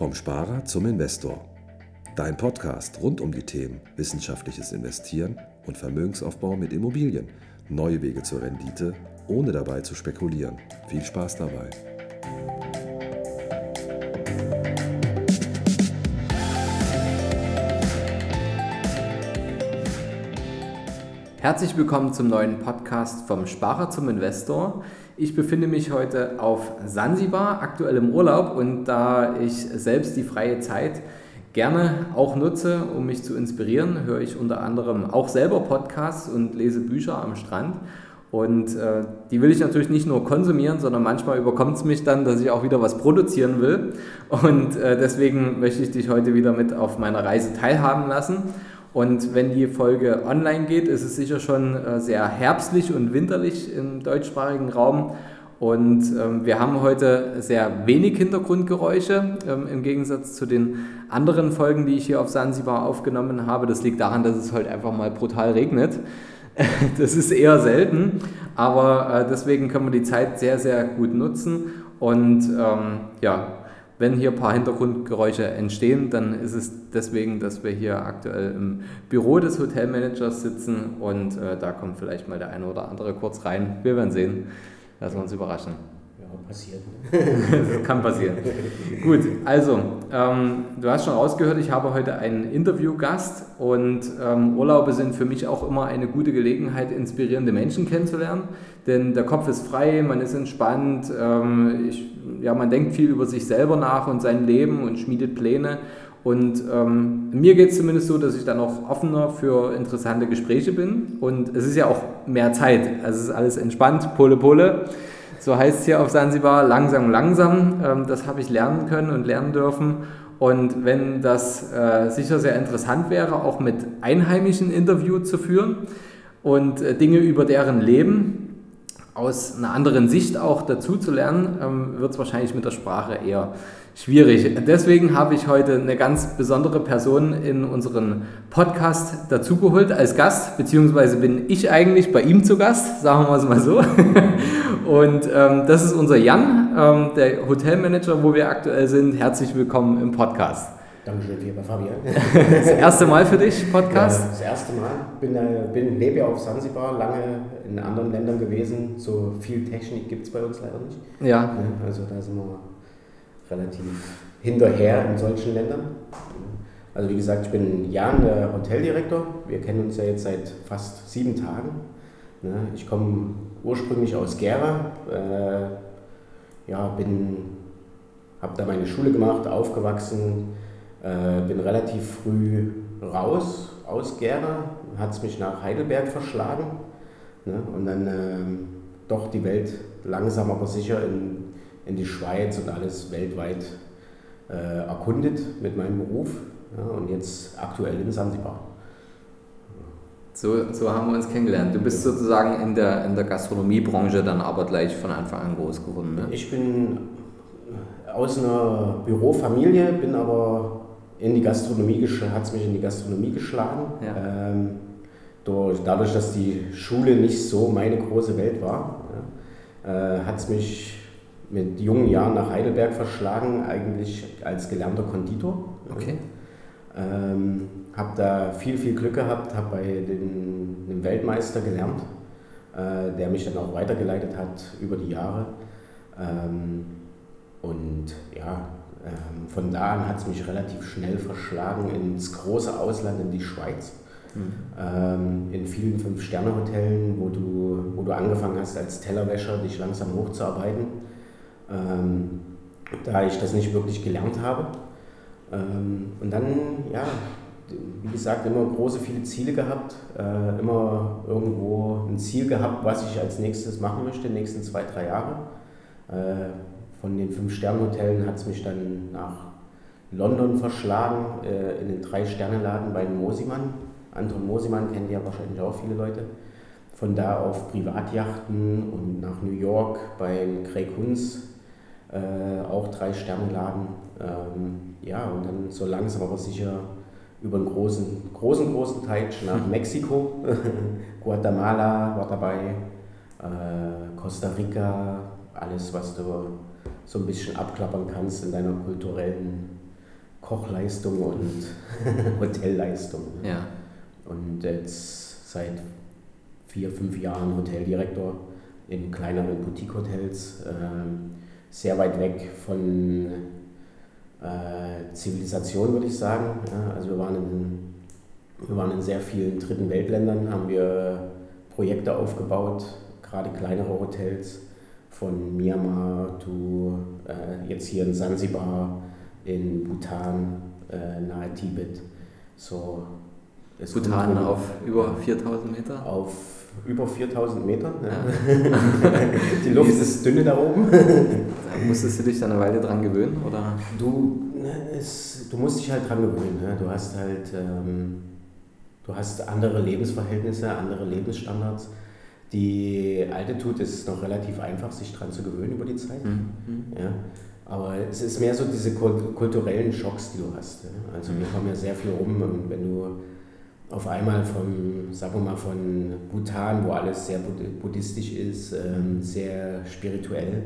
Vom Sparer zum Investor. Dein Podcast rund um die Themen wissenschaftliches Investieren und Vermögensaufbau mit Immobilien. Neue Wege zur Rendite, ohne dabei zu spekulieren. Viel Spaß dabei. Herzlich willkommen zum neuen Podcast vom Sparer zum Investor. Ich befinde mich heute auf Sansibar, aktuell im Urlaub und da ich selbst die freie Zeit gerne auch nutze, um mich zu inspirieren, höre ich unter anderem auch selber Podcasts und lese Bücher am Strand. Und äh, die will ich natürlich nicht nur konsumieren, sondern manchmal überkommt es mich dann, dass ich auch wieder was produzieren will. Und äh, deswegen möchte ich dich heute wieder mit auf meiner Reise teilhaben lassen. Und wenn die Folge online geht, ist es sicher schon äh, sehr herbstlich und winterlich im deutschsprachigen Raum. Und ähm, wir haben heute sehr wenig Hintergrundgeräusche ähm, im Gegensatz zu den anderen Folgen, die ich hier auf Sansibar aufgenommen habe. Das liegt daran, dass es heute einfach mal brutal regnet. Das ist eher selten, aber äh, deswegen können wir die Zeit sehr, sehr gut nutzen. Und ähm, ja, wenn hier ein paar Hintergrundgeräusche entstehen, dann ist es deswegen, dass wir hier aktuell im Büro des Hotelmanagers sitzen und äh, da kommt vielleicht mal der eine oder andere kurz rein. Wir werden sehen. Lassen wir uns überraschen. Ja, passiert. das kann passieren. Gut, also, ähm, du hast schon rausgehört, ich habe heute einen Interviewgast und ähm, Urlaube sind für mich auch immer eine gute Gelegenheit, inspirierende Menschen kennenzulernen. Denn der Kopf ist frei, man ist entspannt, ähm, ich, ja, man denkt viel über sich selber nach und sein Leben und schmiedet Pläne. Und ähm, mir geht es zumindest so, dass ich dann auch offener für interessante Gespräche bin. Und es ist ja auch mehr Zeit. Also es ist alles entspannt, Pole Pole. So heißt es hier auf Sansibar, langsam, langsam. Ähm, das habe ich lernen können und lernen dürfen. Und wenn das äh, sicher sehr interessant wäre, auch mit Einheimischen Interview zu führen und äh, Dinge über deren Leben aus einer anderen Sicht auch dazu zu lernen, ähm, wird es wahrscheinlich mit der Sprache eher schwierig. Deswegen habe ich heute eine ganz besondere Person in unseren Podcast dazugeholt als Gast, beziehungsweise bin ich eigentlich bei ihm zu Gast, sagen wir es mal so. Und ähm, das ist unser Jan, ähm, der Hotelmanager, wo wir aktuell sind. Herzlich willkommen im Podcast. Dankeschön, lieber Fabian. Das erste Mal für dich, Podcast? Ja, das erste Mal. Bin, äh, bin, lebe ja auf Sansibar, lange in anderen Ländern gewesen. So viel Technik gibt es bei uns leider nicht. Ja. Also da sind wir relativ hinterher in solchen Ländern. Also wie gesagt, ich bin Jan, der Hoteldirektor. Wir kennen uns ja jetzt seit fast sieben Tagen. Ich komme ursprünglich aus Gera. Äh, ja, bin, habe da meine Schule gemacht, aufgewachsen, äh, bin relativ früh raus aus Gera, hat es mich nach Heidelberg verschlagen und dann ähm, doch die Welt langsam aber sicher in in die Schweiz und alles weltweit äh, erkundet mit meinem Beruf ja, und jetzt aktuell in Sansibar. So, so haben wir uns kennengelernt. Du bist sozusagen in der, in der Gastronomiebranche dann aber gleich von Anfang an groß geworden. Ne? Ich bin aus einer Bürofamilie, bin aber in die Gastronomie, hat es mich in die Gastronomie geschlagen. Ja. Ähm, durch, dadurch, dass die Schule nicht so meine große Welt war, ja, äh, hat es mich mit jungen Jahren nach Heidelberg verschlagen, eigentlich als gelernter Konditor. Okay. Ähm, habe da viel, viel Glück gehabt, habe bei den, dem Weltmeister gelernt, äh, der mich dann auch weitergeleitet hat über die Jahre. Ähm, und ja, von da an hat es mich relativ schnell verschlagen ins große Ausland, in die Schweiz. Mhm. Ähm, in vielen Fünf-Sterne-Hotellen, wo du, wo du angefangen hast als Tellerwäscher, dich langsam hochzuarbeiten ähm, da ich das nicht wirklich gelernt habe. Ähm, und dann, ja, wie gesagt, immer große, viele Ziele gehabt, äh, immer irgendwo ein Ziel gehabt, was ich als nächstes machen möchte, die nächsten zwei, drei Jahre. Äh, von den Fünf-Sterne-Hotellen hat es mich dann nach London verschlagen, äh, in den Drei-Sterne-Laden bei Mosimann. Anton Mosimann kennen ja wahrscheinlich auch viele Leute. Von da auf Privatjachten und nach New York beim Craig Hunz äh, auch drei Sterne laden. Ähm, ja, und dann so langsam aber sicher über einen großen, großen, großen Teich nach Mexiko. Guatemala war dabei, äh, Costa Rica, alles, was du so ein bisschen abklappern kannst in deiner kulturellen Kochleistung und Hotelleistung. Ja. Und jetzt seit vier, fünf Jahren Hoteldirektor in kleineren Boutique-Hotels, äh, sehr weit weg von äh, Zivilisation, würde ich sagen. Ja, also wir waren, in, wir waren in sehr vielen dritten Weltländern, haben wir Projekte aufgebaut, gerade kleinere Hotels, von Myanmar to äh, jetzt hier in Sansibar, in Bhutan, äh, nahe Tibet. So, Bhutan auf über 4000 Meter? Auf über 4000 Meter. Ja. Die Luft ist dünne da oben. Da musstest du dich dann eine Weile dran gewöhnen? Oder? Du, ne, es, du musst dich halt dran gewöhnen. Ne? Du hast halt ähm, du hast andere Lebensverhältnisse, andere Lebensstandards. Die Altitude ist noch relativ einfach, sich dran zu gewöhnen über die Zeit. Mhm. Ja. Aber es ist mehr so diese kulturellen Schocks, die du hast. Also wir kommen ja sehr viel rum und wenn du auf einmal von, sagen wir mal, von Bhutan, wo alles sehr buddhistisch ist, ähm, sehr spirituell.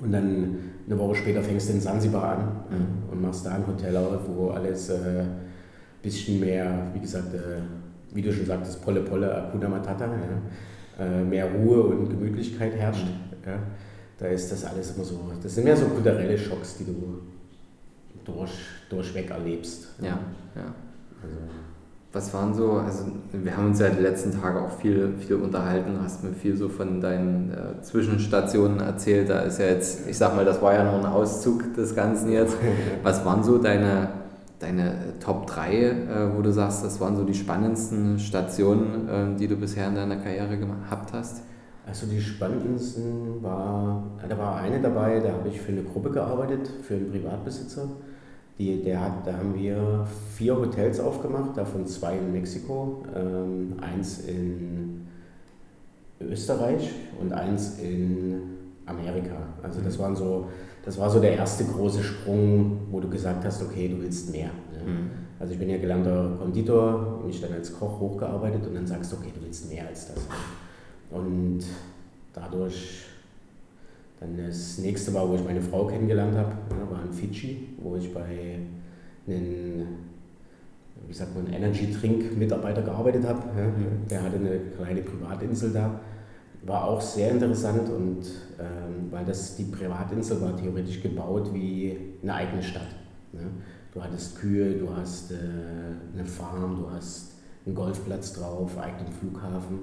Und dann eine Woche später fängst du in Sansibar an mhm. und machst da ein Hotel auf, wo alles ein äh, bisschen mehr, wie gesagt, äh, wie du schon sagtest, Polle Polle, Akuna Matata, ja, äh, mehr Ruhe und Gemütlichkeit herrscht. Mhm. Ja. Da ist das alles immer so, das sind mehr so kulturelle Schocks, die du durch, durchweg erlebst. Ja, ja. Also, was waren so, also wir haben uns ja die letzten Tage auch viel, viel unterhalten, hast mir viel so von deinen äh, Zwischenstationen erzählt. Da ist ja jetzt, ich sag mal, das war ja noch ein Auszug des Ganzen jetzt. Was waren so deine, deine Top 3, äh, wo du sagst, das waren so die spannendsten Stationen, äh, die du bisher in deiner Karriere gehabt hast? Also die spannendsten war, da war eine dabei, da habe ich für eine Gruppe gearbeitet, für einen Privatbesitzer. Die, der hat, da haben wir vier Hotels aufgemacht, davon zwei in Mexiko, ähm, eins in Österreich und eins in Amerika. Also das waren so, das war so der erste große Sprung, wo du gesagt hast, okay, du willst mehr. Ne? Mhm. Also ich bin ja gelernter Konditor, mich dann als Koch hochgearbeitet und dann sagst du, okay, du willst mehr als das. Ne? Und dadurch dann das nächste war, wo ich meine Frau kennengelernt habe, war in Fidschi, wo ich bei einem, wie sagt man, Energy-Trink-Mitarbeiter gearbeitet habe. Mhm. Der hatte eine kleine Privatinsel da. War auch sehr interessant und ähm, weil das die Privatinsel war theoretisch gebaut wie eine eigene Stadt. Ne? Du hattest Kühe, du hast äh, eine Farm, du hast einen Golfplatz drauf, eigenen Flughafen.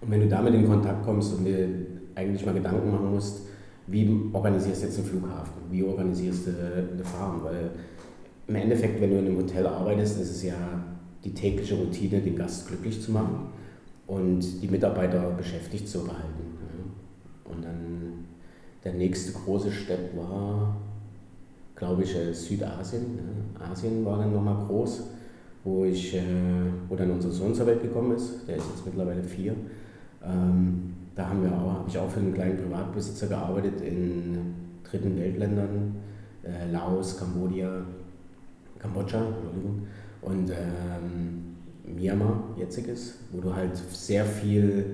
Und wenn du damit in Kontakt kommst und dir eigentlich mal Gedanken machen musst, wie organisierst du jetzt einen Flughafen, wie organisierst du eine Farm, weil im Endeffekt, wenn du in einem Hotel arbeitest, ist es ja die tägliche Routine, den Gast glücklich zu machen und die Mitarbeiter beschäftigt zu behalten. Und dann der nächste große Step war, glaube ich, äh, Südasien. Asien war dann nochmal groß, wo, ich, äh, wo dann unser Sohn zur Welt gekommen ist. Der ist jetzt mittlerweile vier. Ähm, da haben wir auch, habe ich auch für einen kleinen Privatbesitzer gearbeitet in dritten Weltländern, äh, Laos, Kambodscha, Kambodscha, Entschuldigung, und ähm, Myanmar, jetziges, wo du halt sehr viel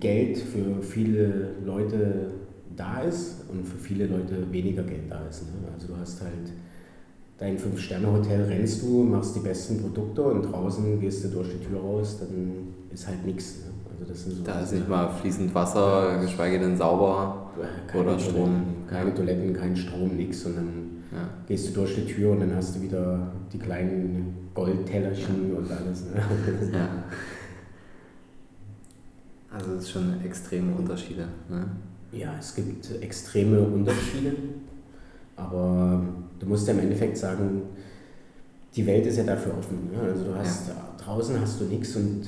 Geld für viele Leute da ist und für viele Leute weniger Geld da ist. Ne? Also du hast halt dein Fünf-Sterne-Hotel, rennst du, machst die besten Produkte und draußen gehst du durch die Tür raus, dann ist halt nichts. Ne? Also das sind so da ist nicht mal fließend Wasser, geschweige denn sauber keine oder Strom. Toiletten, keine Toiletten, kein Strom, nichts. Dann ja. gehst du durch die Tür und dann hast du wieder die kleinen Goldtellerchen und alles. Ne? Ja. Also es ist schon extreme Unterschiede. Ne? Ja, es gibt extreme Unterschiede, aber du musst ja im Endeffekt sagen, die Welt ist ja dafür offen. Ne? Also du hast ja. draußen hast du nichts und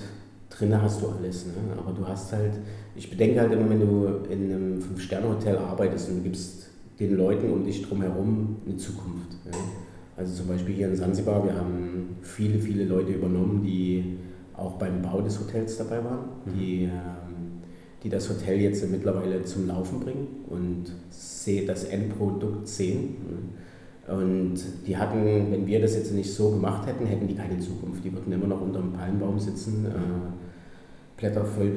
drinnen hast du alles. Ne? Aber du hast halt, ich bedenke halt immer, wenn du in einem Fünf-Sterne-Hotel arbeitest und du gibst den Leuten um dich drumherum eine Zukunft. Ja? Also zum Beispiel hier in Sansibar, wir haben viele, viele Leute übernommen, die auch beim Bau des Hotels dabei waren, mhm. die, ähm, die das Hotel jetzt mittlerweile zum Laufen bringen und das Endprodukt sehen. Und die hatten, wenn wir das jetzt nicht so gemacht hätten, hätten die keine Zukunft. Die würden immer noch unter einem Palmbaum sitzen, äh, Blätter voll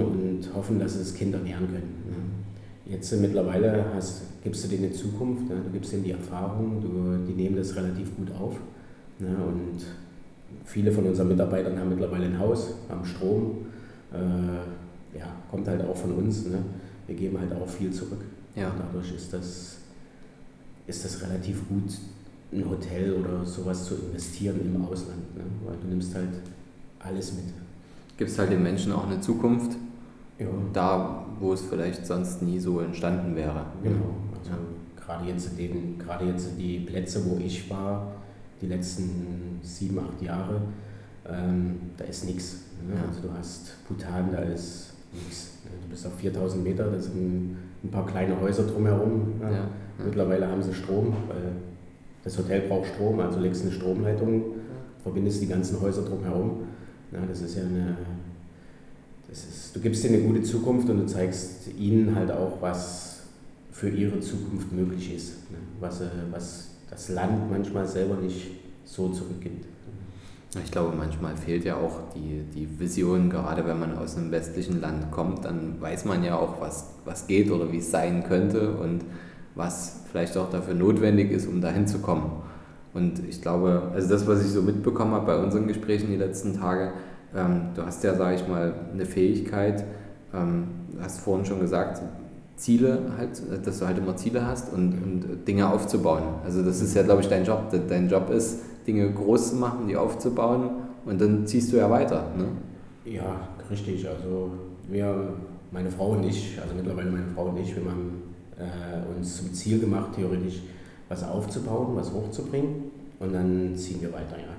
und hoffen, dass es Kinder nähren können. Jetzt mittlerweile hast, gibst du denen eine Zukunft, ne? du gibst denen die Erfahrung, du, die nehmen das relativ gut auf. Ne? Und viele von unseren Mitarbeitern haben mittlerweile ein Haus, haben Strom. Äh, ja, kommt halt auch von uns. Ne? Wir geben halt auch viel zurück. Ja. Und dadurch ist das, ist das relativ gut, ein Hotel oder sowas zu investieren im Ausland. Ne? Weil du nimmst halt alles mit. Gibst halt den Menschen auch eine Zukunft ja. Da, wo es vielleicht sonst nie so entstanden wäre. Genau. Also ja. gerade jetzt den, gerade jetzt die Plätze, wo ich war, die letzten sieben, acht Jahre, ähm, da ist nichts. Ne? Ja. Also du hast Bhutan, da ist nichts. Du bist auf 4000 Meter, da sind ein paar kleine Häuser drumherum. Ja. Mittlerweile haben sie Strom, weil das Hotel braucht Strom, also legst eine Stromleitung, verbindest die ganzen Häuser drumherum. Ja, das ist ja eine ist, du gibst ihnen eine gute Zukunft und du zeigst ihnen halt auch, was für ihre Zukunft möglich ist. Ne? Was, äh, was das Land manchmal selber nicht so zurückgibt. Ich glaube, manchmal fehlt ja auch die, die Vision, gerade wenn man aus einem westlichen Land kommt, dann weiß man ja auch, was, was geht oder wie es sein könnte und was vielleicht auch dafür notwendig ist, um dahin zu kommen. Und ich glaube, also das, was ich so mitbekommen habe bei unseren Gesprächen die letzten Tage, ähm, du hast ja, sage ich mal, eine Fähigkeit, ähm, hast vorhin schon gesagt, Ziele halt, dass du halt immer Ziele hast und, und Dinge aufzubauen. Also das ist ja, glaube ich, dein Job. Dein Job ist, Dinge groß zu machen, die aufzubauen und dann ziehst du ja weiter. Ne? Ja, richtig. Also wir, meine Frau und ich, also mittlerweile meine Frau und ich, wir haben äh, uns zum Ziel gemacht, theoretisch was aufzubauen, was hochzubringen und dann ziehen wir weiter, ja.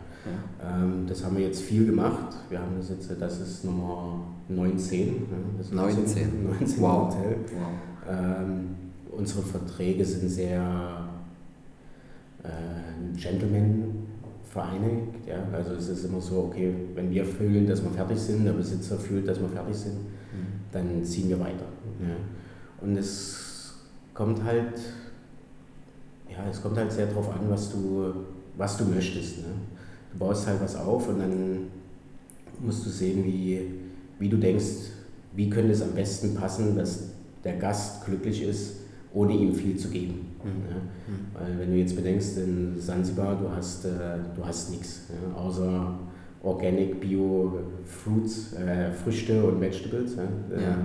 Ähm, das haben wir jetzt viel gemacht. Wir haben das jetzt, das ist Nummer 19. Ne? Das 19. 19 wow. Hotel. Wow. Ähm, unsere Verträge sind sehr äh, Gentleman vereinigt. Ja? Also es ist immer so, okay, wenn wir fühlen, dass wir fertig sind, der Besitzer fühlt, dass wir fertig sind, mhm. dann ziehen wir weiter. Ja? Und es kommt halt, ja, es kommt halt sehr darauf an, was du, was du möchtest. Ne? Du baust halt was auf und dann musst du sehen, wie, wie du denkst, wie könnte es am besten passen, dass der Gast glücklich ist, ohne ihm viel zu geben. Mhm. Ja? Mhm. Weil wenn du jetzt bedenkst, in Sansibar, du hast, äh, du hast nichts, ja? außer Organic, Bio, Fruits, äh, Früchte und Vegetables. Ja? ja.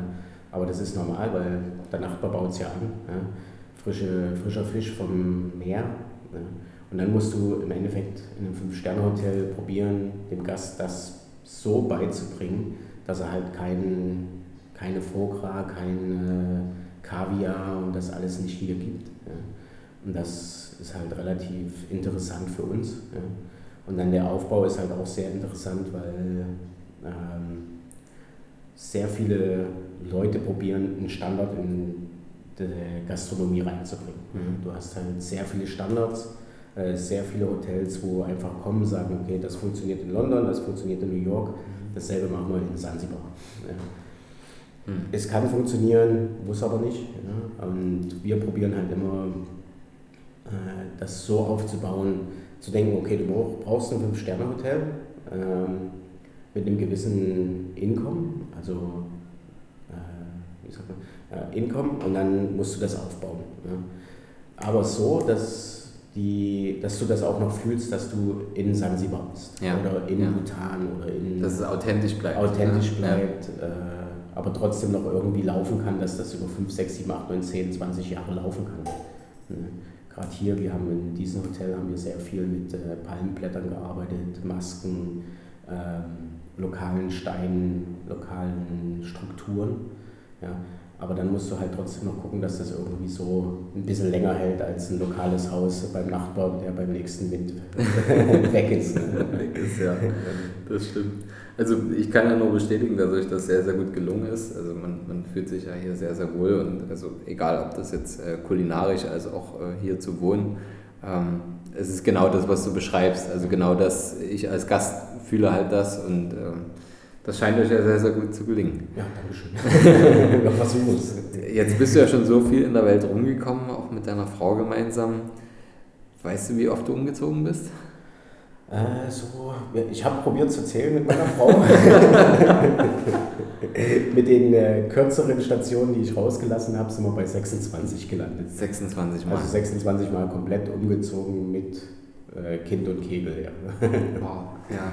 aber das ist normal, weil der Nachbar baut es ja an. Frische, frischer Fisch vom Meer. Und dann musst du im Endeffekt in einem Fünf-Sterne-Hotel probieren, dem Gast das so beizubringen, dass er halt kein, keine Fogra, kein Kaviar und das alles nicht wiedergibt. Ja. Und das ist halt relativ interessant für uns. Ja. Und dann der Aufbau ist halt auch sehr interessant, weil ähm, sehr viele Leute probieren, einen Standard in die Gastronomie reinzubringen. Mhm. Du hast halt sehr viele Standards sehr viele Hotels, wo einfach kommen, sagen, okay, das funktioniert in London, das funktioniert in New York, dasselbe machen wir in Sansibar. Ja. Hm. Es kann funktionieren, muss aber nicht. Ja. Und wir probieren halt immer, äh, das so aufzubauen, zu denken, okay, du brauchst ein Fünf-Sterne-Hotel ähm, mit einem gewissen Income, also äh, wie sagt man, äh, Income, und dann musst du das aufbauen. Ja. Aber so, dass die, dass du das auch noch fühlst, dass du in Sansibar bist ja. oder in ja. Bhutan oder in. Dass es authentisch bleibt. Authentisch ja. bleibt, äh, aber trotzdem noch irgendwie laufen kann, dass das über 5, 6, 7, 8, 9, 10, 20 Jahre laufen kann. Ne? Gerade hier, wir haben in diesem Hotel haben wir sehr viel mit äh, Palmblättern gearbeitet, Masken, ähm, lokalen Steinen, lokalen Strukturen. Ja. Aber dann musst du halt trotzdem noch gucken, dass das irgendwie so ein bisschen länger hält als ein lokales Haus beim Nachbarn, der beim nächsten Wind weg ist. weg ist, ja. Das stimmt. Also ich kann ja nur bestätigen, dass euch das sehr, sehr gut gelungen ist. Also man, man fühlt sich ja hier sehr, sehr wohl und also egal, ob das jetzt äh, kulinarisch als auch äh, hier zu wohnen, ähm, es ist genau das, was du beschreibst. Also genau das, ich als Gast fühle halt das und ähm, das scheint euch ja sehr, sehr gut zu gelingen. Ja, danke schön. Versuchen es. Jetzt bist du ja schon so viel in der Welt rumgekommen, auch mit deiner Frau gemeinsam. Weißt du, wie oft du umgezogen bist? Äh, so, ich habe probiert zu zählen mit meiner Frau. mit den äh, kürzeren Stationen, die ich rausgelassen habe, sind wir bei 26 gelandet. 26 Mal. Also 26 Mal komplett umgezogen mit äh, Kind und Kegel, ja. wow, ja.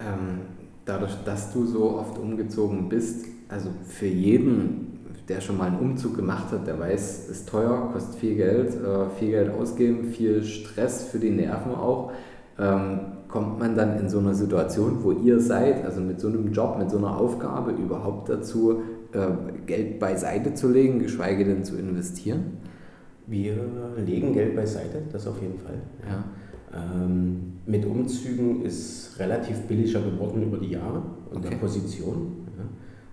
Ähm, dadurch, dass du so oft umgezogen bist, also für jeden, der schon mal einen Umzug gemacht hat, der weiß, es ist teuer, kostet viel Geld, äh, viel Geld ausgeben, viel Stress für die Nerven auch. Ähm, kommt man dann in so einer Situation, wo ihr seid, also mit so einem Job, mit so einer Aufgabe überhaupt dazu, äh, Geld beiseite zu legen, geschweige denn zu investieren? Wir legen Geld beiseite, das auf jeden Fall. Ja. Ähm, mit Umzügen ist relativ billiger geworden über die Jahre und okay. der Position, ja,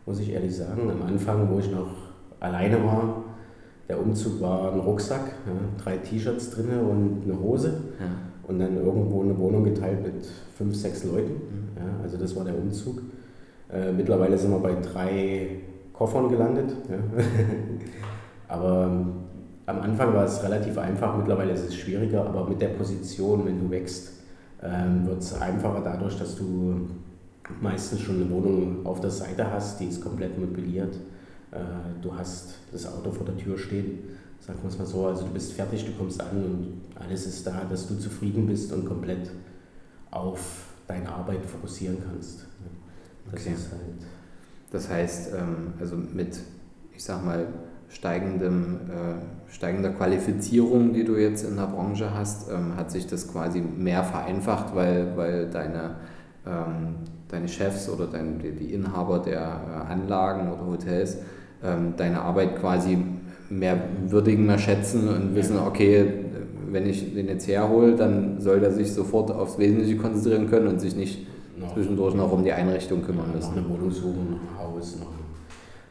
muss ich ehrlich sagen. Am Anfang, wo ich noch alleine war, der Umzug war ein Rucksack, ja, drei T-Shirts drin und eine Hose. Ja. Und dann irgendwo eine Wohnung geteilt mit fünf, sechs Leuten. Mhm. Ja, also das war der Umzug. Äh, mittlerweile sind wir bei drei Koffern gelandet. Aber am Anfang war es relativ einfach, mittlerweile ist es schwieriger, aber mit der Position, wenn du wächst, ähm, wird es einfacher dadurch, dass du meistens schon eine Wohnung auf der Seite hast, die ist komplett mobiliert. Äh, du hast das Auto vor der Tür stehen, sagen wir es mal so. Also du bist fertig, du kommst an und alles ist da, dass du zufrieden bist und komplett auf deine Arbeit fokussieren kannst. Das okay. ist halt. Das heißt, ähm, also mit, ich sag mal, steigendem, äh, steigender Qualifizierung, die du jetzt in der Branche hast, ähm, hat sich das quasi mehr vereinfacht, weil, weil deine, ähm, deine Chefs oder dein, die, Inhaber der äh, Anlagen oder Hotels ähm, deine Arbeit quasi mehr würdigen, mehr schätzen und wissen, okay, wenn ich den jetzt herhole, dann soll er sich sofort aufs Wesentliche konzentrieren können und sich nicht noch, zwischendurch noch um die Einrichtung kümmern müssen. Noch eine Wohnung suchen, noch ein Haus, noch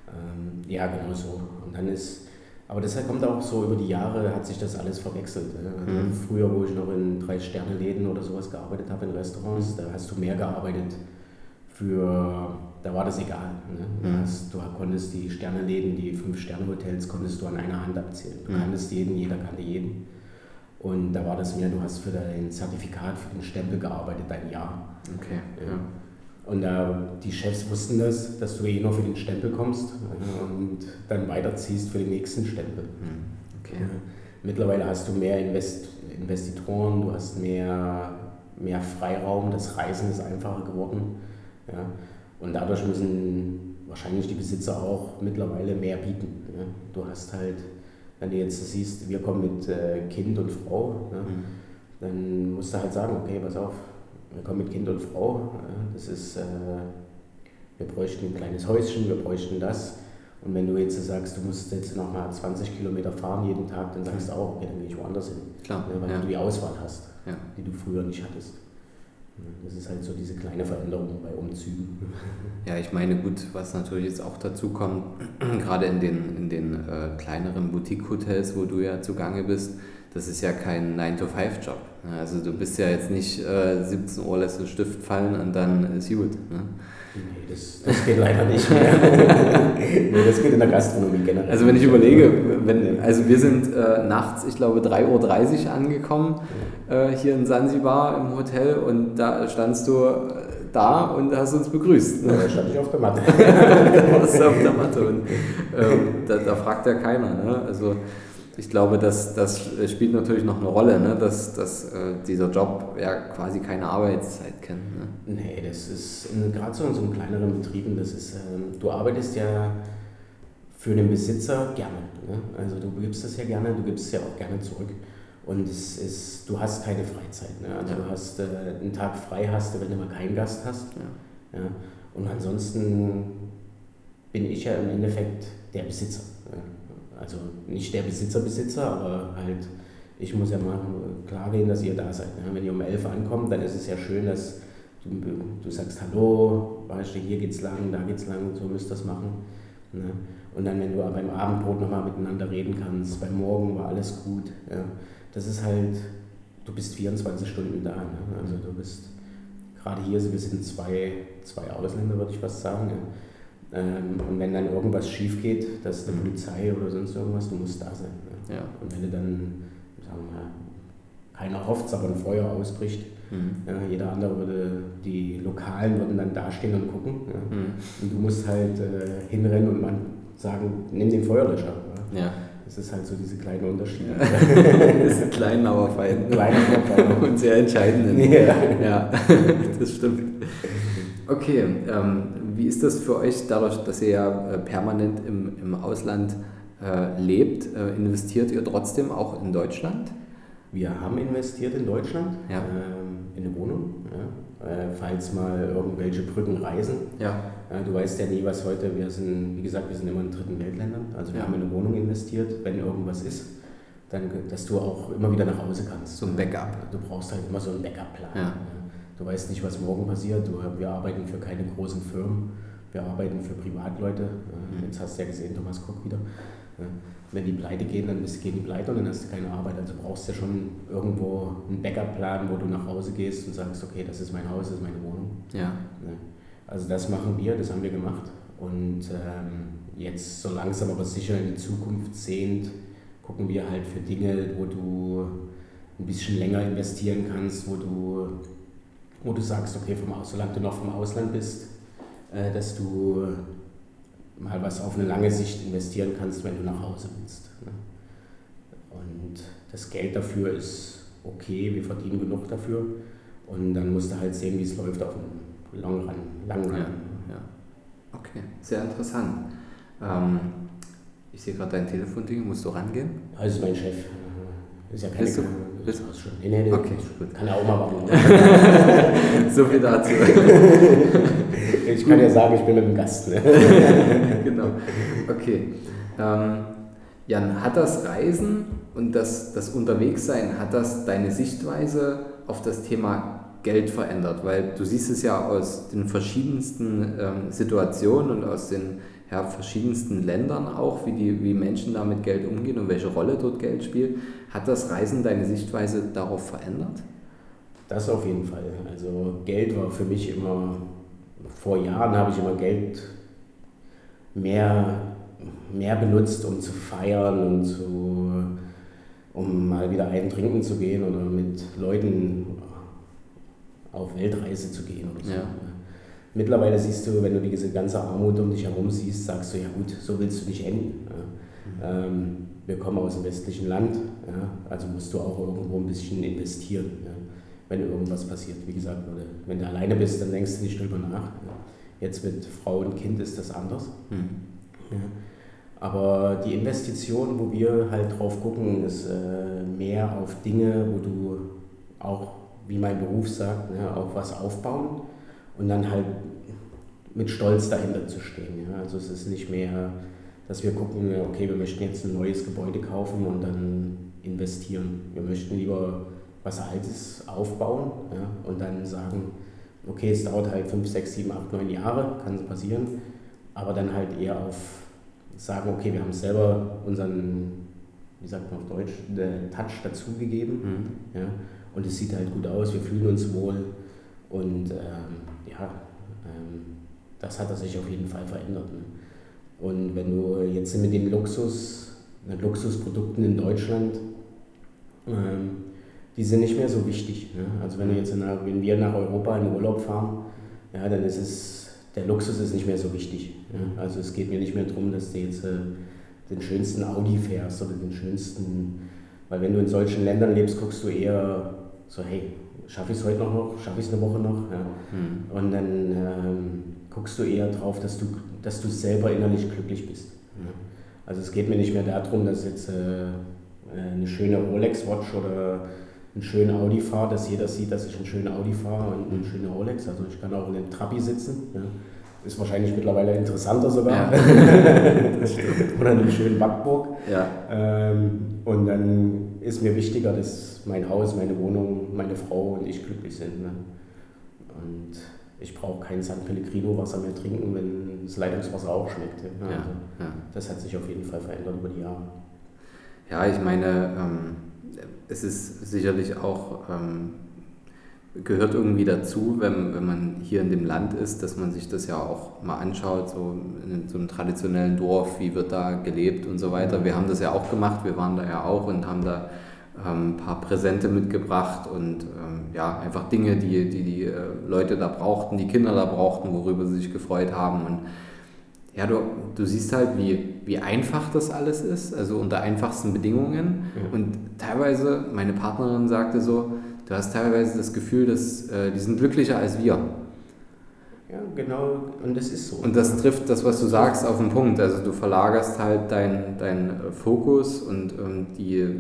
ähm, ja, genau so. Und dann ist, aber deshalb kommt auch so über die Jahre hat sich das alles verwechselt. Mhm. Früher, wo ich noch in Drei-Sterne-Läden oder sowas gearbeitet habe, in Restaurants, da hast du mehr gearbeitet für, da war das egal. Ne? Mhm. Hast, du konntest die Sterne-Läden, die Fünf-Sterne-Hotels, konntest du an einer Hand abzählen. Du mhm. kanntest jeden, jeder kannte jeden. Und da war das mehr, du hast für dein Zertifikat, für den Stempel gearbeitet, dein Jahr. Okay. Ja. Und äh, die Chefs wussten das, dass du eh noch für den Stempel kommst äh, und dann weiterziehst für den nächsten Stempel. Hm, okay. Mittlerweile hast du mehr Invest Investitoren, du hast mehr, mehr Freiraum, das Reisen ist einfacher geworden. Ja? Und dadurch müssen wahrscheinlich die Besitzer auch mittlerweile mehr bieten. Ja? Du hast halt, wenn du jetzt siehst, wir kommen mit äh, Kind und Frau, ja? mhm. dann musst du halt sagen, okay, pass auf, wir kommen mit Kind und Frau. Das ist, äh, wir bräuchten ein kleines Häuschen, wir bräuchten das. Und wenn du jetzt sagst, du musst jetzt noch mal 20 Kilometer fahren jeden Tag, dann sagst du auch, okay, dann gehe ich woanders hin. Klar. weil ja. du die Auswahl hast, ja. die du früher nicht hattest. Das ist halt so diese kleine Veränderung bei Umzügen. Ja, ich meine, gut, was natürlich jetzt auch dazu kommt, gerade in den, in den äh, kleineren Boutique-Hotels, wo du ja zugange bist, das ist ja kein 9-to-5-Job. Ne? Also du bist ja jetzt nicht äh, 17 Uhr lässt du Stift fallen und dann ist gut. Ne? Nee, das, das geht leider nicht mehr. nee, das geht in der Gastronomie generell. Also wenn ich überlege, wenn, also wir sind äh, nachts, ich glaube 3.30 Uhr angekommen äh, hier in Sansibar im Hotel und da standst du äh, da und hast uns begrüßt. Ne? Ja, da stand ich auf der Matte. da warst du auf der Matte und ähm, da, da, fragt ja keiner. Ne? Also ich glaube, das, das spielt natürlich noch eine Rolle, ne? dass, dass äh, dieser Job ja quasi keine Arbeitszeit kennt. Ne? Nee, das ist gerade so in so einem kleineren Betrieben, das ist, ähm, du arbeitest ja für den Besitzer gerne. Ne? Also du gibst es ja gerne, du gibst es ja auch gerne zurück. Und es ist, du hast keine Freizeit. Ne? Also ja. du hast äh, einen Tag frei hast, wenn du mal keinen Gast hast. Ja. ja. Und ansonsten bin ich ja im Endeffekt der Besitzer. Also nicht der Besitzer Besitzer, aber halt, ich muss ja mal klar gehen, dass ihr da seid. Ne? Wenn ihr um 11 ankommt, dann ist es ja schön, dass du, du sagst Hallo, weißt du, hier geht's lang, da geht's lang, so müsst ihr das machen. Ne? Und dann, wenn du beim Abendbrot nochmal miteinander reden kannst, beim Morgen war alles gut. Ja? Das ist halt, du bist 24 Stunden da. Ne? Also du bist, gerade hier, wir sind zwei, zwei Ausländer, würde ich fast sagen. Ja? Ähm, und wenn dann irgendwas schief geht, dass eine Polizei oder sonst irgendwas, du musst da sein. Ne? Ja. Und wenn du dann, sagen wir mal, keiner hofft, aber ein Feuer ausbricht, Mhm. Ja, jeder andere würde, die Lokalen würden dann dastehen und gucken. Ja. Mhm. Und du musst halt äh, hinrennen und man sagen, nimm den Feuerlöscher. Ja. Das ist halt so diese kleinen Unterschiede. Das sind klein, aber fein. Klein, aber fein. Und sehr entscheidend. Ja. ja, das stimmt. Okay, ähm, wie ist das für euch, dadurch, dass ihr ja äh, permanent im, im Ausland äh, lebt, äh, investiert ihr trotzdem auch in Deutschland? Wir haben investiert in Deutschland, ja. ähm, in eine Wohnung, ja. äh, falls mal irgendwelche Brücken reisen. Ja. du weißt ja nie, was heute, wir sind, wie gesagt, wir sind immer in dritten Weltländern, also wir haben in eine Wohnung investiert, wenn irgendwas ist, dann, dass du auch immer wieder nach Hause kannst. So ein Backup. Du brauchst halt immer so einen Backup-Plan. Du weißt nicht, was morgen passiert. Du, wir arbeiten für keine großen Firmen, wir arbeiten für Privatleute. Mhm. Jetzt hast du ja gesehen, Thomas Cook wieder. Wenn die pleite gehen, dann gehen die pleite und dann hast du keine Arbeit. Also brauchst du ja schon irgendwo einen Backup-Plan, wo du nach Hause gehst und sagst, okay, das ist mein Haus, das ist meine Wohnung. Ja. Also das machen wir, das haben wir gemacht. Und ähm, jetzt so langsam aber sicher in die Zukunft sehend, gucken wir halt für Dinge, wo du ein bisschen länger investieren kannst, wo du, wo du sagst, okay, vom Aus, solange du noch vom Ausland bist, äh, dass du mal was auf eine lange Sicht investieren kannst, wenn du nach Hause willst. Ne? Und das Geld dafür ist okay, wir verdienen genug dafür. Und dann musst du halt sehen, wie es läuft auf einem Long Run, langen Run. Ja, ja. Okay, sehr interessant. Ähm, ich sehe gerade dein Telefonding, musst du rangehen? Das ist mein Chef. Ist ja keine Bist du? Bist du schon? Nee, nee, nee. Okay, gut. Kann er auch mal machen. so viel dazu. ich kann ja sagen, ich bin mit dem Gast. Ne? genau. Okay. Ähm, Jan, hat das Reisen und das, das Unterwegssein, hat das deine Sichtweise auf das Thema Geld verändert? Weil du siehst es ja aus den verschiedensten ähm, Situationen und aus den ja, verschiedensten Ländern auch, wie, die, wie Menschen da mit Geld umgehen und welche Rolle dort Geld spielt. Hat das Reisen deine Sichtweise darauf verändert? Das auf jeden Fall. Also Geld war für mich immer vor Jahren habe ich immer Geld mehr, mehr benutzt, um zu feiern und zu, um mal wieder einen trinken zu gehen oder mit Leuten auf Weltreise zu gehen oder so. Ja. Mittlerweile siehst du, wenn du diese ganze Armut um dich herum siehst, sagst du, ja gut, so willst du nicht enden. Ja. Mhm. Ähm, wir kommen aus einem westlichen Land, ja, also musst du auch irgendwo ein bisschen investieren. Ja wenn irgendwas passiert. Wie gesagt, wenn du alleine bist, dann denkst du nicht drüber nach. Jetzt mit Frau und Kind ist das anders. Mhm. Ja. Aber die Investition, wo wir halt drauf gucken, ist äh, mehr auf Dinge, wo du auch, wie mein Beruf sagt, ne, auch was aufbauen und dann halt mit Stolz dahinter zu stehen. Ja. Also es ist nicht mehr, dass wir gucken, okay, wir möchten jetzt ein neues Gebäude kaufen und dann investieren. Wir möchten lieber was Altes aufbauen ja, und dann sagen, okay, es dauert halt 5, 6, 7, 8, 9 Jahre, kann passieren, aber dann halt eher auf sagen, okay, wir haben selber unseren, wie sagt man auf Deutsch, Touch dazugegeben mhm. ja, und es sieht halt gut aus, wir fühlen uns wohl und ähm, ja, ähm, das hat sich auf jeden Fall verändert. Ne? Und wenn du jetzt mit den Luxus, Luxusprodukten in Deutschland, ähm, die sind nicht mehr so wichtig. Ne? Also wenn, jetzt der, wenn wir nach Europa in Urlaub fahren, ja, dann ist es, der Luxus ist nicht mehr so wichtig. Ja? Also es geht mir nicht mehr darum, dass du jetzt äh, den schönsten Audi fährst oder den schönsten, weil wenn du in solchen Ländern lebst, guckst du eher so, hey, schaffe ich es heute noch, schaffe ich es eine Woche noch? Ja? Mhm. Und dann ähm, guckst du eher drauf, dass du, dass du selber innerlich glücklich bist. Ja? Also es geht mir nicht mehr darum, dass jetzt äh, eine schöne Rolex-Watch oder einen schönen Audi fahre, dass jeder sieht, dass ich einen schönen Audi fahre und eine schöne Rolex. Also ich kann auch in einem Trabi sitzen. Ja. Ist wahrscheinlich mittlerweile interessanter sogar. Ja. Oder in einem schönen Backburg. Ja. Ähm, und dann ist mir wichtiger, dass mein Haus, meine Wohnung, meine Frau und ich glücklich sind. Ne? Und ich brauche kein San Pellegrino Wasser mehr trinken, wenn das Leitungswasser auch schmeckt. Ja. Also das hat sich auf jeden Fall verändert über die Jahre. Ja, ich meine, ähm es ist sicherlich auch, ähm, gehört irgendwie dazu, wenn, wenn man hier in dem Land ist, dass man sich das ja auch mal anschaut, so in so einem traditionellen Dorf, wie wird da gelebt und so weiter. Wir haben das ja auch gemacht, wir waren da ja auch und haben da ähm, ein paar Präsente mitgebracht und ähm, ja, einfach Dinge, die die, die äh, Leute da brauchten, die Kinder da brauchten, worüber sie sich gefreut haben. Und ja, du, du siehst halt, wie, wie einfach das alles ist, also unter einfachsten Bedingungen. Ja. Und teilweise, meine Partnerin sagte so, du hast teilweise das Gefühl, dass äh, die sind glücklicher als wir. Ja, genau, und das ist so. Und das trifft das, was du sagst, auf den Punkt. Also du verlagerst halt deinen dein äh, Fokus und ähm, die, äh,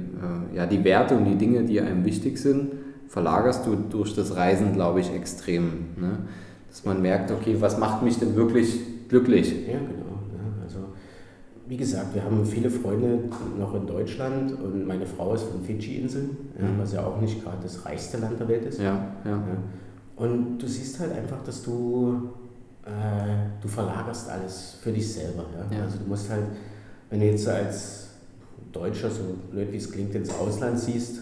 ja, die Werte und die Dinge, die einem wichtig sind, verlagerst du durch das Reisen, glaube ich, extrem. Ne? Dass man merkt, okay, was macht mich denn wirklich glücklich? Ja, genau. Wie gesagt, wir haben viele Freunde noch in Deutschland und meine Frau ist von Fidschi-Inseln, ja, mhm. was ja auch nicht gerade das reichste Land der Welt ist. Ja, ja. ja. Und du siehst halt einfach, dass du, äh, du verlagerst alles für dich selber. Ja? ja? Also du musst halt, wenn du jetzt als Deutscher, so blöd wie es klingt, ins Ausland siehst,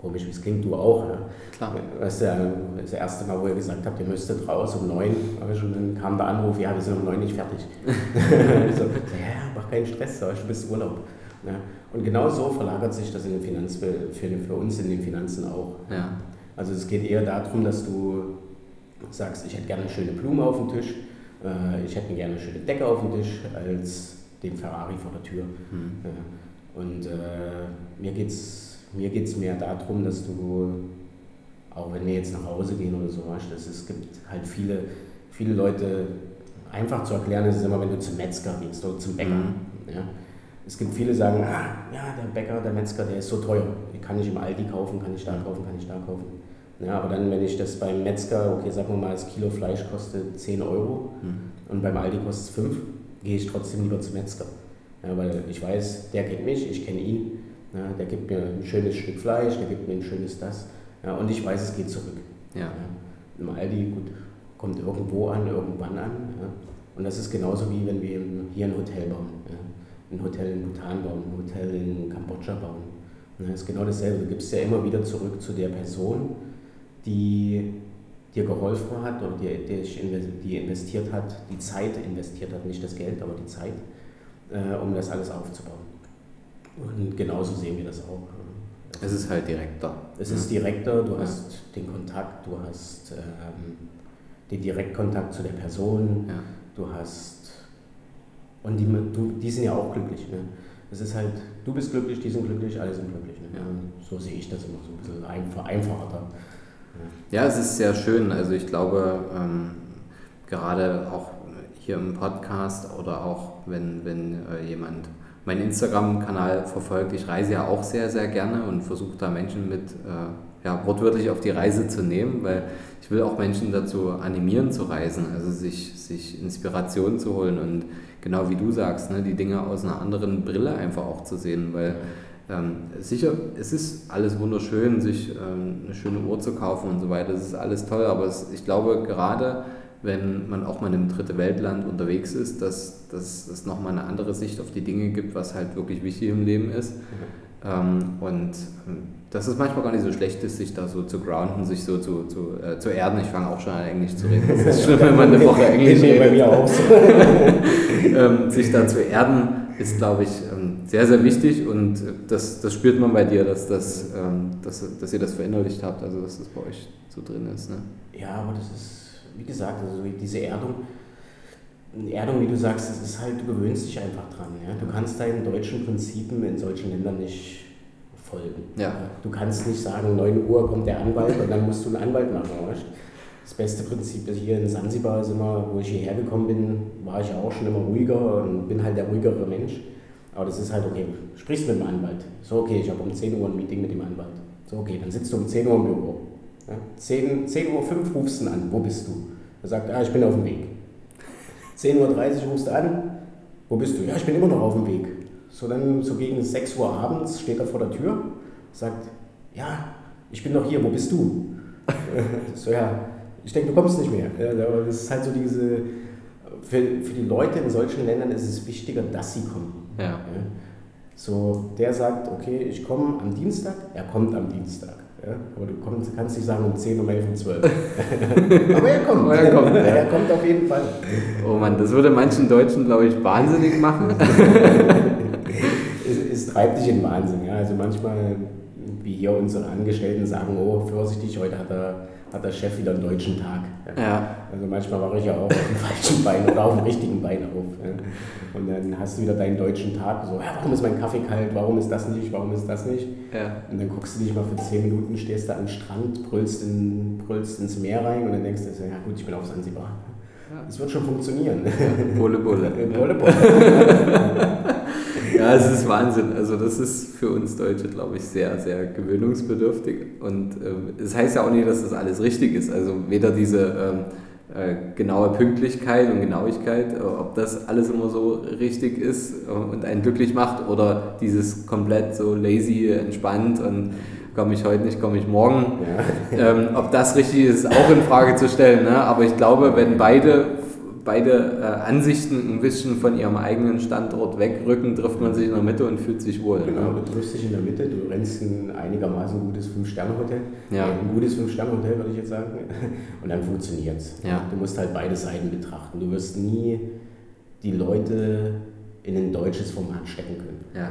komisch wie es klingt, du auch. Ja? Klar. Weißt du, das erste Mal, wo ihr gesagt habt, ihr müsstet raus um neun, und dann kam der Anruf, ja, wir sind um neun nicht fertig. so, ja, mach keinen Stress, du bist Urlaub. Ja? Und genau so verlagert sich das in den Finanz, für, für uns in den Finanzen auch. Ja. Also es geht eher darum, dass du sagst, ich hätte gerne eine schöne Blume auf dem Tisch, äh, ich hätte gerne eine schöne Decke auf dem Tisch, als den Ferrari vor der Tür. Mhm. Und äh, mir geht es mir mehr darum, dass du, auch wenn wir jetzt nach Hause gehen oder so, dass es gibt halt viele, viele Leute, einfach zu erklären ist es immer, wenn du zum Metzger gehst oder zum Bäcker. Mhm. Ja. Es gibt viele, die sagen, ah, ja, der Bäcker, der Metzger, der ist so teuer. Kann ich im Aldi kaufen, kann ich da kaufen, kann ich da kaufen. Ja, aber dann, wenn ich das beim Metzger, okay, sagen wir mal, das Kilo Fleisch kostet 10 Euro mhm. und beim Aldi kostet es 5, gehe ich trotzdem lieber zum Metzger. Ja, weil ich weiß, der kennt mich, ich kenne ihn, ja, der gibt mir ein schönes Stück Fleisch, der gibt mir ein schönes das. Ja, und ich weiß, es geht zurück. Ja. Ja, Im Aldi, gut, kommt irgendwo an, irgendwann an. Ja. Und das ist genauso wie wenn wir hier ein Hotel bauen. Ja. Ein Hotel in Bhutan bauen, ein Hotel in Kambodscha bauen. Das ist genau dasselbe. Du gibst ja immer wieder zurück zu der Person, die dir geholfen hat oder die, die investiert hat, die Zeit investiert hat, nicht das Geld, aber die Zeit, äh, um das alles aufzubauen. Und genauso sehen wir das auch. Es ist halt direkter. Es ist direkter, du hast ja. den Kontakt, du hast ähm, den Direktkontakt zu der Person, ja. du hast. Und die, du, die sind ja auch glücklich. Ne? Es ist halt, du bist glücklich, die sind glücklich, alle sind glücklich. Ne? Ja. So sehe ich das immer so ein bisschen vereinfachter. Ja, es ist sehr schön. Also ich glaube, ähm, gerade auch hier im Podcast oder auch wenn, wenn äh, jemand meinen Instagram-Kanal verfolgt, ich reise ja auch sehr, sehr gerne und versuche da Menschen mit äh, ja, wortwörtlich auf die Reise zu nehmen, weil ich will auch Menschen dazu animieren zu reisen, also sich, sich Inspiration zu holen und genau wie du sagst, ne, die Dinge aus einer anderen Brille einfach auch zu sehen, weil ähm, sicher, es ist alles wunderschön, sich ähm, eine schöne Uhr zu kaufen und so weiter, das ist alles toll, aber es, ich glaube gerade, wenn man auch mal in einem dritte Weltland unterwegs ist, dass, dass es nochmal eine andere Sicht auf die Dinge gibt, was halt wirklich wichtig im Leben ist. Mhm. Ähm, und ähm, dass es manchmal gar nicht so schlecht ist, sich da so zu grounden, sich so zu, zu, äh, zu erden. Ich fange auch schon an, Englisch zu reden. Es ist schlimm, wenn man eine Woche Englisch redet. bei mir auch so. ähm, sich da zu erden ist, glaube ich, ähm, sehr, sehr wichtig und das, das spürt man bei dir, dass, das, ähm, dass, dass ihr das verinnerlicht habt, also dass das bei euch so drin ist. Ne? Ja, aber das ist, wie gesagt, also diese Erdung, Erdung, wie du sagst, das ist halt, du gewöhnst dich einfach dran. Ja? Du kannst deinen deutschen Prinzipien in solchen Ländern nicht folgen. Ja. Du kannst nicht sagen, 9 Uhr kommt der Anwalt und dann musst du einen Anwalt machen. Weißt? Das beste Prinzip ist hier in Sansibar, ist immer, wo ich hierher gekommen bin, war ich auch schon immer ruhiger und bin halt der ruhigere Mensch. Aber das ist halt okay, sprichst mit dem Anwalt. So, okay, ich habe um 10 Uhr ein Meeting mit dem Anwalt. So, okay, dann sitzt du um 10 Uhr im Büro. Ja, 10, 10 Uhr 5 rufst du an, wo bist du? Er sagt, ah, ich bin auf dem Weg. 10.30 Uhr rufst du an, wo bist du? Ja, ich bin immer noch auf dem Weg. So dann so gegen 6 Uhr abends steht er vor der Tür, sagt, ja, ich bin noch hier, wo bist du? so, ja, ich denke, du kommst nicht mehr. aber das ist halt so diese, für, für die Leute in solchen Ländern ist es wichtiger, dass sie kommen. Ja. So, der sagt, okay, ich komme am Dienstag, er kommt am Dienstag. Ja, aber du kommst, kannst nicht sagen um 10, um 11, um 12. aber er kommt. Aber er, kommt ja. er kommt auf jeden Fall. Oh Mann, das würde manchen Deutschen, glaube ich, wahnsinnig machen. es, es treibt dich in Wahnsinn. Ja? Also manchmal, wie hier unsere Angestellten sagen, oh, vorsichtig, heute hat der, hat der Chef wieder einen deutschen Tag. Ja? ja. Also manchmal wache ich ja auch auf dem falschen Bein oder auf dem richtigen Bein auf. Ja? Und dann hast du wieder deinen deutschen Tag, so, ja, warum ist mein Kaffee kalt, warum ist das nicht, warum ist das nicht? Ja. Und dann guckst du dich mal für zehn Minuten, stehst da am Strand, brüllst, in, brüllst ins Meer rein und dann denkst du, ja gut, ich bin auf Sansibar. Es wird schon funktionieren. Bulle, Bulle. Bulle, Bulle. ja, es ist Wahnsinn. Also das ist für uns Deutsche, glaube ich, sehr, sehr gewöhnungsbedürftig. Und ähm, es das heißt ja auch nicht, dass das alles richtig ist. Also weder diese ähm, äh, genaue Pünktlichkeit und Genauigkeit, äh, ob das alles immer so richtig ist äh, und einen glücklich macht oder dieses komplett so lazy, entspannt und komme ich heute nicht, komme ich morgen. Ja. Ähm, ob das richtig ist, ist auch in Frage zu stellen. Ne? Aber ich glaube, wenn beide, beide äh, Ansichten ein bisschen von ihrem eigenen Standort wegrücken, trifft man sich in der Mitte und fühlt sich wohl. Genau, ne? du triffst dich in der Mitte, du rennst ein einigermaßen gutes Fünf-Sterne-Hotel. Ja. ein gutes Fünf-Sterne-Hotel, würde ich jetzt sagen. Und dann funktioniert es. Ja. Du musst halt beide Seiten betrachten. Du wirst nie die Leute in ein deutsches Format stecken können. Ja.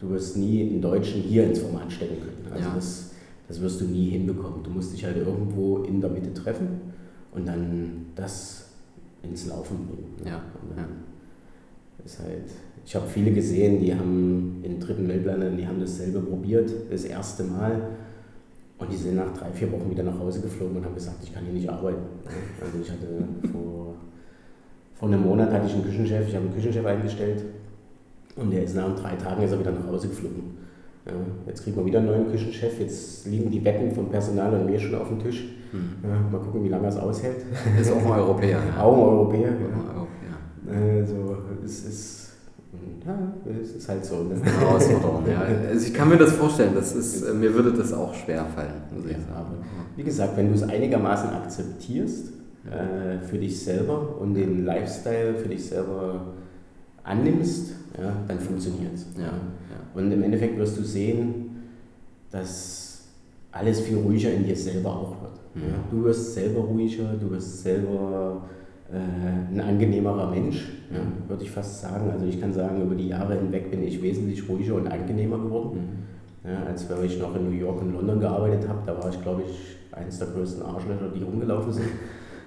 Du wirst nie einen Deutschen hier ins Format stecken können. Also das, das wirst du nie hinbekommen. Du musst dich halt irgendwo in der Mitte treffen und dann das ins Laufen bringen. Ja. ja. Ist halt, ich habe viele gesehen, die haben in dritten Weltländern, die haben dasselbe probiert, das erste Mal. Und die sind nach drei, vier Wochen wieder nach Hause geflogen und haben gesagt, ich kann hier nicht arbeiten. Also ich hatte vor, vor einem Monat hatte ich einen Küchenchef, ich habe einen Küchenchef eingestellt und der ist nach drei Tagen ist er wieder nach Hause geflogen. Ja, jetzt kriegen wir wieder einen neuen Küchenchef, jetzt liegen die Wetten vom Personal und mir schon auf dem Tisch. Mhm. Ja, mal gucken, wie lange es aushält. Ist auch ein Europäer. Ja. Auch ein Europäer, ja. Also, es ist, ja, es ist halt so. Ne? Eine Herausforderung, ja. Also ich kann mir das vorstellen, das ist, mir würde das auch schwer fallen, muss ich sagen. Wie gesagt, wenn du es einigermaßen akzeptierst, äh, für dich selber und den Lifestyle für dich selber annimmst, ja, dann funktioniert es. Ja. Und im Endeffekt wirst du sehen, dass alles viel ruhiger in dir selber auch wird. Mhm. Ja. Du wirst selber ruhiger, du wirst selber äh, ein angenehmerer Mensch, ja, würde ich fast sagen. Also ich kann sagen, über die Jahre hinweg bin ich wesentlich ruhiger und angenehmer geworden. Mhm. Ja, als wenn ich noch in New York und London gearbeitet habe, da war ich, glaube ich, eines der größten Arschlöcher, die rumgelaufen sind.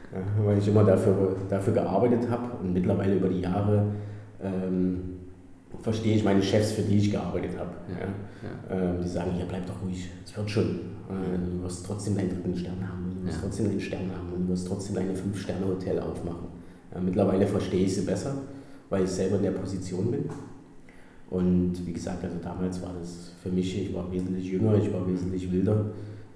Ja, weil ich immer dafür, dafür gearbeitet habe und mittlerweile über die Jahre ähm, verstehe ich meine Chefs, für die ich gearbeitet habe. Ja, ja. Ähm, die sagen, ja, bleib doch ruhig, es wird schon. Äh, du wirst trotzdem deinen dritten Stern haben, du wirst ja. trotzdem den Stern haben und du wirst trotzdem deine Fünf-Sterne-Hotel aufmachen. Äh, mittlerweile verstehe ich sie besser, weil ich selber in der Position bin. Und wie gesagt, also damals war das für mich, ich war wesentlich jünger, ich war wesentlich wilder.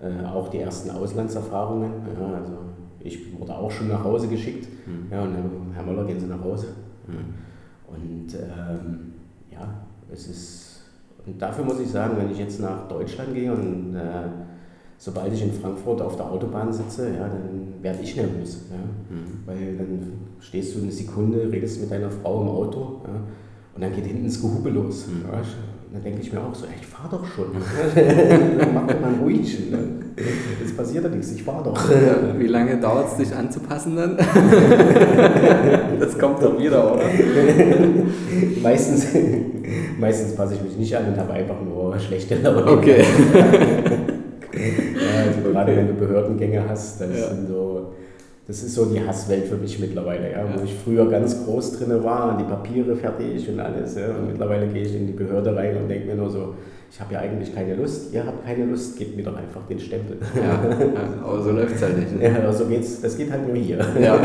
Äh, auch die ersten Auslandserfahrungen. Ja, also ich wurde auch schon nach Hause geschickt. Mhm. Ja, und Herr Möller, gehen Sie nach Hause. Mhm. Und ähm, ja, es ist, und dafür muss ich sagen, wenn ich jetzt nach Deutschland gehe und äh, sobald ich in Frankfurt auf der Autobahn sitze, ja, dann werde ich nervös. Ja? Mhm. Weil dann stehst du eine Sekunde, redest mit deiner Frau im Auto ja? und dann geht hinten das Gehube los. Mhm. Ja? dann denke ich mir auch so, ich fahr doch schon. dann mach doch mal ruhig. Ne? Es passiert ja nichts, ich fahr doch. Wie lange dauert es, dich anzupassen dann? das kommt doch wieder, oder? meistens, meistens passe ich mich nicht an und habe einfach nur schlechte Laune. Okay. Ja, also gerade wenn du Behördengänge hast, das ja. sind so das ist so die Hasswelt für mich mittlerweile, ja, wo ich früher ganz groß drin war, die Papiere fertig und alles. Ja, und mittlerweile gehe ich in die Behörde rein und denke mir nur so, ich habe ja eigentlich keine Lust, ihr habt keine Lust, gebt mir doch einfach den Stempel. Ja, aber so läuft es halt nicht. Ne? Ja, aber so geht's, das geht halt nur hier. Ja.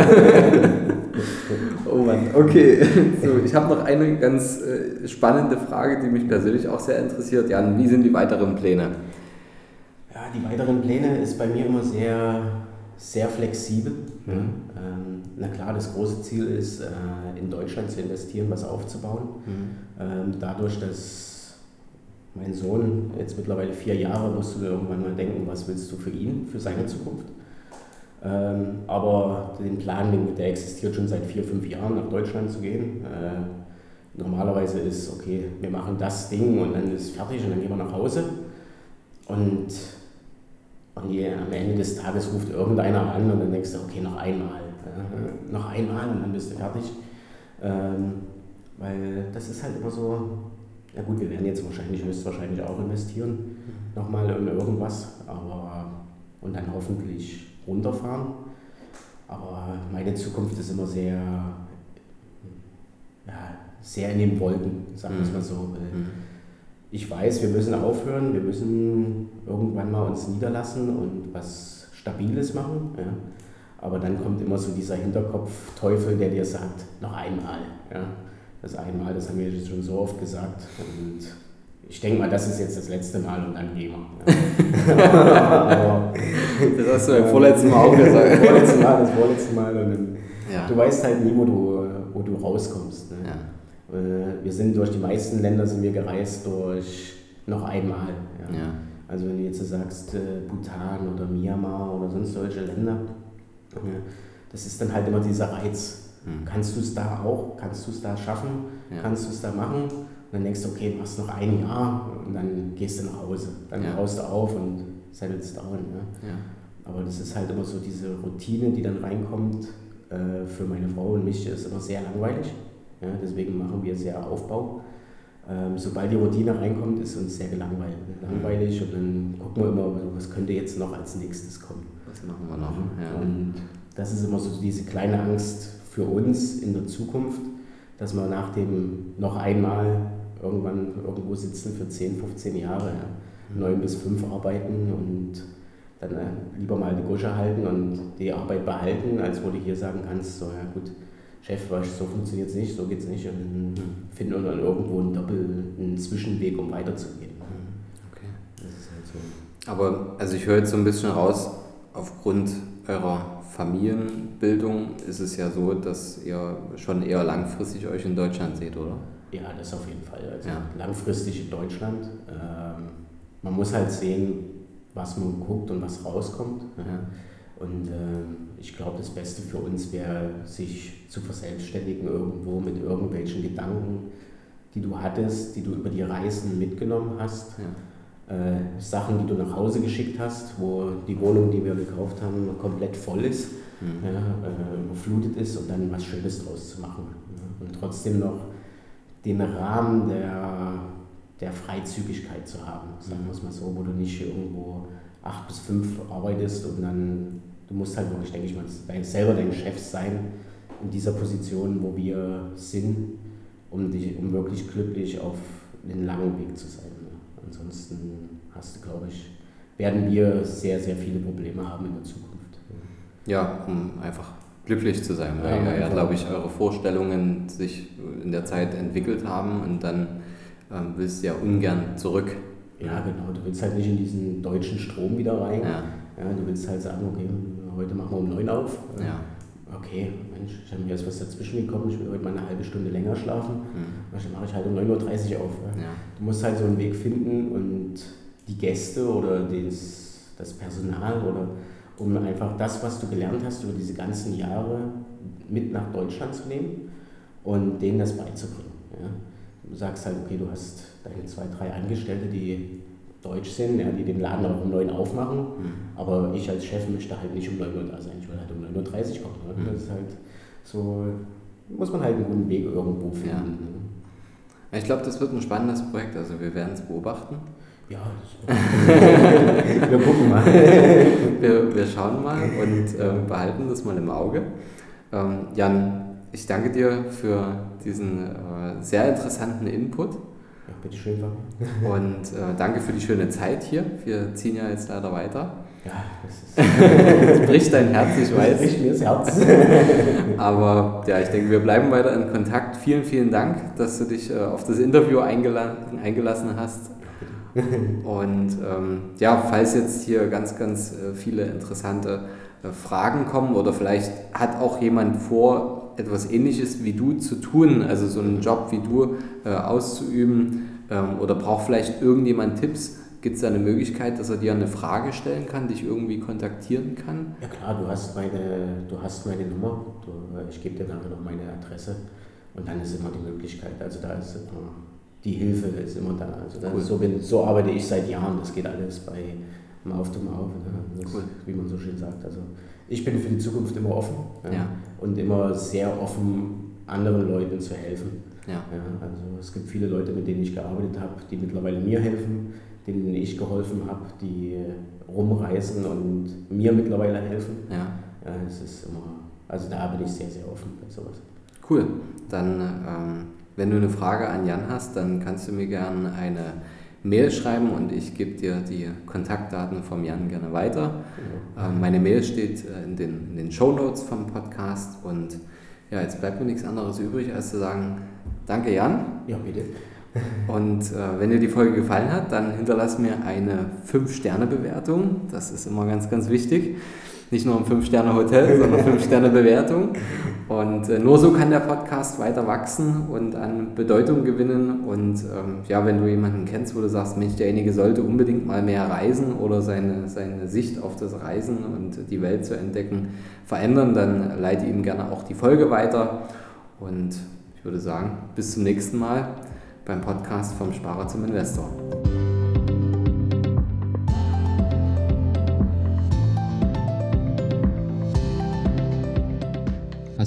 oh Mann, okay. So, ich habe noch eine ganz äh, spannende Frage, die mich persönlich auch sehr interessiert. Jan, wie sind die weiteren Pläne? Ja, die weiteren Pläne ist bei mir immer sehr sehr flexibel. Mhm. Ähm, na klar, das große Ziel ist, äh, in Deutschland zu investieren, was aufzubauen. Mhm. Ähm, dadurch, dass mein Sohn jetzt mittlerweile vier Jahre, musst du irgendwann mal denken, was willst du für ihn, für seine Zukunft. Ähm, aber den Plan, der existiert schon seit vier, fünf Jahren, nach Deutschland zu gehen. Äh, normalerweise ist, okay, wir machen das Ding und dann ist fertig und dann gehen wir nach Hause. Und und die, am Ende des Tages ruft irgendeiner an und dann denkst du, okay, noch einmal. Ja, noch einmal und dann bist du fertig. Ähm, weil das ist halt immer so, Ja gut, wir werden jetzt wahrscheinlich höchstwahrscheinlich auch investieren, nochmal in irgendwas, aber und dann hoffentlich runterfahren. Aber meine Zukunft ist immer sehr, ja, sehr in den Wolken, sagen wir es mal so. Mhm. Ich weiß, wir müssen aufhören, wir müssen irgendwann mal uns niederlassen und was Stabiles machen. Ja. Aber dann kommt immer so dieser Hinterkopf-Teufel, der dir sagt, noch einmal. Ja. Das einmal, das haben wir jetzt schon so oft gesagt. Und ich denke mal, das ist jetzt das letzte Mal und dann gehen wir. Ja. das hast du beim vorletzten Mal auch gesagt. Das vorletzte Mal, das vorletzte Mal. Und dann. Du weißt halt nie, wo du, wo du rauskommst. Ne? Ja. Äh, wir sind durch die meisten Länder sind wir gereist durch noch einmal. Ja. ja. Also wenn du jetzt sagst äh, Bhutan oder Myanmar oder sonst solche Länder, das ist dann halt immer dieser Reiz. Mhm. Kannst du es da auch? Kannst du es da schaffen? Kannst du es da machen? Und dann denkst du, okay, machst noch ein Jahr und dann gehst du nach Hause. Dann ja. haust du auf und settelst down. Ja. ja. Aber das ist halt immer so diese Routine, die dann reinkommt. Äh, für meine Frau und mich ist immer sehr langweilig. Ja, deswegen machen wir sehr Aufbau. Ähm, sobald die Routine reinkommt, ist uns sehr gelangweilt, langweilig und dann gucken wir immer, was könnte jetzt noch als nächstes kommen. Was machen wir noch? Ja. Und das ist immer so diese kleine Angst für uns in der Zukunft, dass wir nach dem noch einmal irgendwann irgendwo sitzen für 10, 15 Jahre, ja. 9 bis 5 arbeiten und dann äh, lieber mal die Gusche halten und die Arbeit behalten, als wo du hier sagen kannst, so ja gut, Chef, weißt, so funktioniert es nicht, so geht es nicht und dann finden wir dann irgendwo einen Doppel, einen Zwischenweg, um weiterzugehen. Okay. Das ist halt so. Aber also ich höre jetzt so ein bisschen raus, aufgrund eurer Familienbildung ist es ja so, dass ihr schon eher langfristig euch in Deutschland seht, oder? Ja, das auf jeden Fall. Also ja. langfristig in Deutschland. Ähm, man muss halt sehen, was man guckt und was rauskommt. Ja. Und äh, ich glaube, das Beste für uns wäre, sich zu verselbstständigen irgendwo mit irgendwelchen Gedanken, die du hattest, die du über die Reisen mitgenommen hast. Ja. Äh, Sachen, die du nach Hause geschickt hast, wo die Wohnung, die wir gekauft haben, komplett voll ist, mhm. ja, äh, überflutet ist und dann was Schönes draus zu machen. Ja. Und trotzdem noch den Rahmen der, der Freizügigkeit zu haben, sagen wir es mal so, wo du nicht irgendwo acht bis fünf arbeitest und dann, du musst halt wirklich, denke ich mal, selber dein Chef sein in dieser Position, wo wir sind, um, dich, um wirklich glücklich auf einen langen Weg zu sein. Ne? Ansonsten hast du, glaube ich, werden wir sehr, sehr viele Probleme haben in der Zukunft. Ja, um einfach glücklich zu sein, weil ja, ja glaube ich, eure Vorstellungen sich in der Zeit entwickelt haben und dann ähm, willst du ja ungern zurück. Ja, genau. Du willst halt nicht in diesen deutschen Strom wieder rein. Ja. ja du willst halt sagen, okay, heute machen wir um neun auf. Ja. Okay, Mensch, ich habe mir jetzt was dazwischen gekommen, ich will heute mal eine halbe Stunde länger schlafen. Mhm. Dann mache ich halt um 9.30 Uhr auf. Ja. Du musst halt so einen Weg finden und die Gäste oder das, das Personal oder um einfach das, was du gelernt hast über diese ganzen Jahre mit nach Deutschland zu nehmen und denen das beizubringen. Ja. Du sagst halt, okay, du hast deine zwei, drei Angestellte, die deutsch sind, ja, die den Laden auch um 9 Uhr aufmachen, mhm. aber ich als Chef möchte halt nicht um 9 Uhr da sein, ich will halt um 9.30 Uhr kommen. Ne? Mhm. Das ist halt so, muss man halt einen guten Weg irgendwo finden. Ja. Ne? Ich glaube, das wird ein spannendes Projekt, also wir werden es beobachten. Ja, wir gucken mal. wir, wir schauen mal und äh, behalten das mal im Auge. Ähm, Jan, ich danke dir für diesen äh, sehr interessanten Input. Ja, bitteschön. Und äh, danke für die schöne Zeit hier. Wir ziehen ja jetzt leider weiter. Ja, das ist. bricht dein Herz, ich weiß. Das bricht mir das Herz. Aber ja, ich denke, wir bleiben weiter in Kontakt. Vielen, vielen Dank, dass du dich äh, auf das Interview eingelassen, eingelassen hast. Und ähm, ja, falls jetzt hier ganz, ganz äh, viele interessante äh, Fragen kommen oder vielleicht hat auch jemand vor, etwas Ähnliches wie du zu tun, also so einen Job wie du äh, auszuüben ähm, oder braucht vielleicht irgendjemand Tipps, gibt es da eine Möglichkeit, dass er dir eine Frage stellen kann, dich irgendwie kontaktieren kann? Ja klar, du hast meine, du hast meine Nummer, du, ich gebe dir nachher noch meine Adresse und dann ist immer die Möglichkeit, also da ist immer die Hilfe ist immer da. Also cool. so, bin, so, arbeite ich seit Jahren. Das geht alles bei Mouth to Mouth, ne? cool. wie man so schön sagt. Also ich bin für die Zukunft immer offen ja. Und immer sehr offen anderen Leuten zu helfen. Ja. Ja, also es gibt viele Leute, mit denen ich gearbeitet habe, die mittlerweile mir helfen, denen ich geholfen habe, die rumreisen und mir mittlerweile helfen. Ja. Ja, es ist immer, also da bin ich sehr, sehr offen bei sowas. Cool. Dann, ähm, wenn du eine Frage an Jan hast, dann kannst du mir gerne eine Mail schreiben und ich gebe dir die Kontaktdaten vom Jan gerne weiter. Ähm, meine Mail steht äh, in den, in den Show Notes vom Podcast und ja, jetzt bleibt mir nichts anderes übrig, als zu sagen, danke Jan. Ja, bitte. Und äh, wenn dir die Folge gefallen hat, dann hinterlass mir eine 5-Sterne-Bewertung. Das ist immer ganz, ganz wichtig. Nicht nur ein 5-Sterne-Hotel, sondern 5-Sterne-Bewertung. Und äh, nur so kann der Podcast weiter wachsen und an Bedeutung gewinnen. Und ähm, ja, wenn du jemanden kennst, wo du sagst, Mensch, derjenige sollte unbedingt mal mehr reisen oder seine, seine Sicht auf das Reisen und die Welt zu entdecken verändern, dann leite ihm gerne auch die Folge weiter. Und ich würde sagen, bis zum nächsten Mal beim Podcast vom Sparer zum Investor.